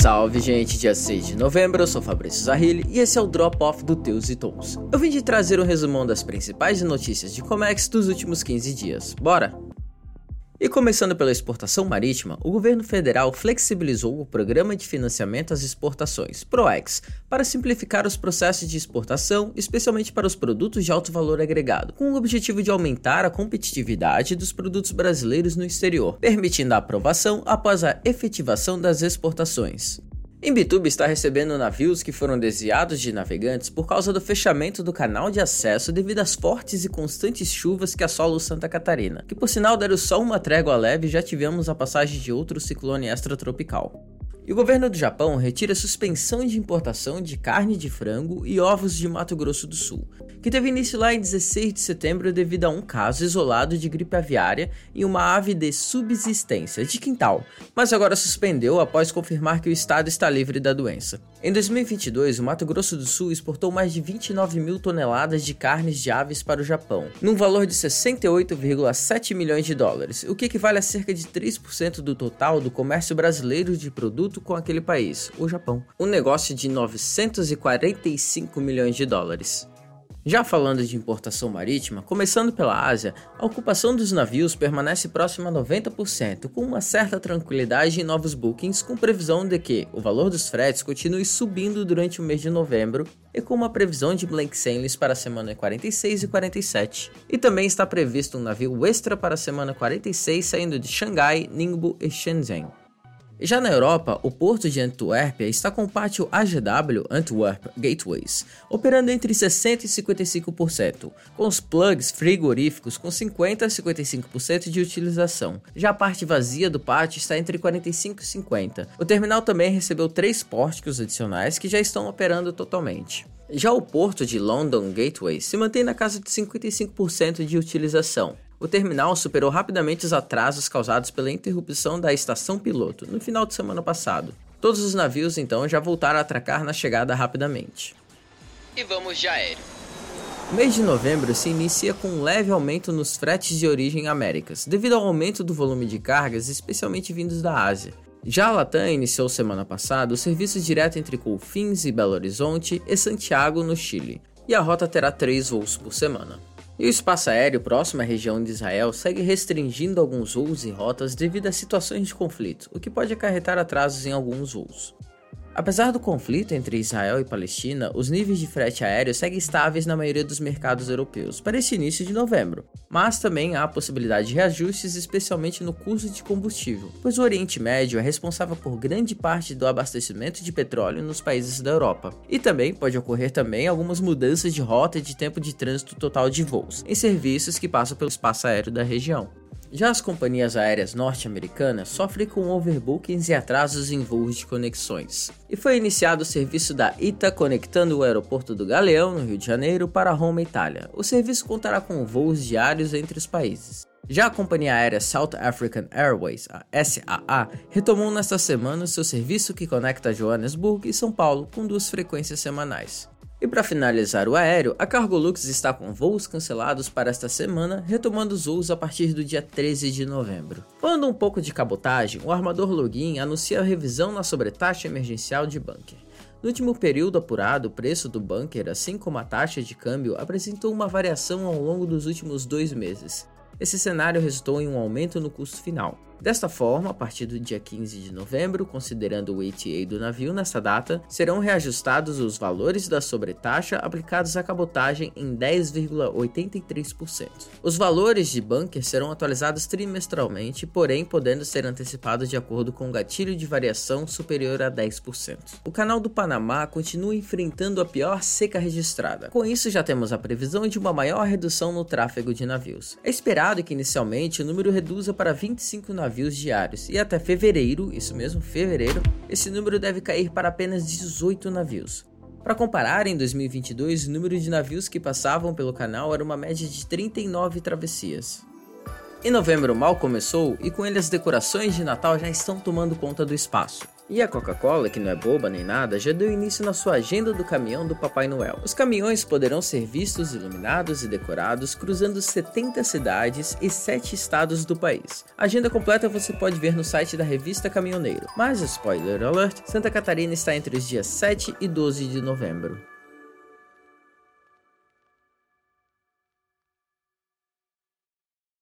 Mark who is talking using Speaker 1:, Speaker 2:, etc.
Speaker 1: Salve gente, dia 6 de novembro, eu sou Fabrício Zahili e esse é o Drop Off do Teus e Tons. Eu vim de trazer um resumão das principais notícias de Comex dos últimos 15 dias. Bora? E começando pela exportação marítima, o governo federal flexibilizou o Programa de Financiamento às Exportações, PROEX, para simplificar os processos de exportação, especialmente para os produtos de alto valor agregado, com o objetivo de aumentar a competitividade dos produtos brasileiros no exterior, permitindo a aprovação após a efetivação das exportações. Imbituba está recebendo navios que foram desviados de navegantes por causa do fechamento do canal de acesso devido às fortes e constantes chuvas que assolam Santa Catarina, que por sinal deram só uma trégua leve e já tivemos a passagem de outro ciclone extratropical. E o governo do Japão retira suspensão de importação de carne de frango e ovos de Mato Grosso do Sul, que teve início lá em 16 de setembro devido a um caso isolado de gripe aviária em uma ave de subsistência de quintal, mas agora suspendeu após confirmar que o estado está livre da doença. Em 2022, o Mato Grosso do Sul exportou mais de 29 mil toneladas de carnes de aves para o Japão, num valor de 68,7 milhões de dólares, o que equivale a cerca de 3% do total do comércio brasileiro de com aquele país, o Japão. Um negócio de 945 milhões de dólares. Já falando de importação marítima, começando pela Ásia, a ocupação dos navios permanece próxima a 90%, com uma certa tranquilidade em novos bookings, com previsão de que o valor dos fretes continue subindo durante o mês de novembro e com uma previsão de blank sailings para a semana 46 e 47. E também está previsto um navio extra para a semana 46 saindo de Xangai, Ningbo e Shenzhen. Já na Europa, o porto de Antuérpia está com o pátio AGW Antwerp Gateways, operando entre 60% e 55%, com os plugs frigoríficos com 50% a 55% de utilização. Já a parte vazia do pátio está entre 45% e 50%. O terminal também recebeu três pórticos adicionais que já estão operando totalmente. Já o porto de London Gateway se mantém na casa de 55% de utilização, o terminal superou rapidamente os atrasos causados pela interrupção da estação piloto no final de semana passado. Todos os navios então já voltaram a atracar na chegada rapidamente.
Speaker 2: E vamos de aéreo.
Speaker 1: O mês de novembro se inicia com um leve aumento nos fretes de origem Américas, devido ao aumento do volume de cargas, especialmente vindos da Ásia. Já a Latam iniciou semana passada o serviço direto entre Confins e Belo Horizonte e Santiago, no Chile, e a rota terá três voos por semana. E o espaço aéreo próximo à região de Israel segue restringindo alguns voos e rotas devido a situações de conflito, o que pode acarretar atrasos em alguns voos. Apesar do conflito entre Israel e Palestina, os níveis de frete aéreo seguem estáveis na maioria dos mercados europeus para esse início de novembro, mas também há a possibilidade de reajustes, especialmente no custo de combustível, pois o Oriente Médio é responsável por grande parte do abastecimento de petróleo nos países da Europa. E também pode ocorrer também algumas mudanças de rota e de tempo de trânsito total de voos em serviços que passam pelo espaço aéreo da região. Já as companhias aéreas norte-americanas sofrem com overbookings e atrasos em voos de conexões. E foi iniciado o serviço da ITA conectando o aeroporto do Galeão, no Rio de Janeiro, para Roma, Itália. O serviço contará com voos diários entre os países. Já a companhia aérea South African Airways, a SAA, retomou nesta semana seu serviço que conecta Joanesburgo e São Paulo com duas frequências semanais. E para finalizar o aéreo, a Cargolux está com voos cancelados para esta semana, retomando os voos a partir do dia 13 de novembro. Falando um pouco de cabotagem, o armador Login anuncia a revisão na sobretaxa emergencial de bunker. No último período apurado, o preço do bunker, assim como a taxa de câmbio, apresentou uma variação ao longo dos últimos dois meses. Esse cenário resultou em um aumento no custo final. Desta forma, a partir do dia 15 de novembro, considerando o ATA do navio nessa data, serão reajustados os valores da sobretaxa aplicados à cabotagem em 10,83%. Os valores de bunker serão atualizados trimestralmente, porém podendo ser antecipados de acordo com o gatilho de variação superior a 10%. O canal do Panamá continua enfrentando a pior seca registrada. Com isso, já temos a previsão de uma maior redução no tráfego de navios. É esperado que inicialmente o número reduza para 25 navios navios diários, e até fevereiro, isso mesmo, fevereiro, esse número deve cair para apenas 18 navios. Para comparar, em 2022, o número de navios que passavam pelo canal era uma média de 39 travessias. Em novembro mal começou e com ele as decorações de Natal já estão tomando conta do espaço. E a Coca-Cola, que não é boba nem nada, já deu início na sua agenda do caminhão do Papai Noel. Os caminhões poderão ser vistos iluminados e decorados cruzando 70 cidades e 7 estados do país. A agenda completa você pode ver no site da revista Caminhoneiro. Mas spoiler alert, Santa Catarina está entre os dias 7 e 12 de novembro.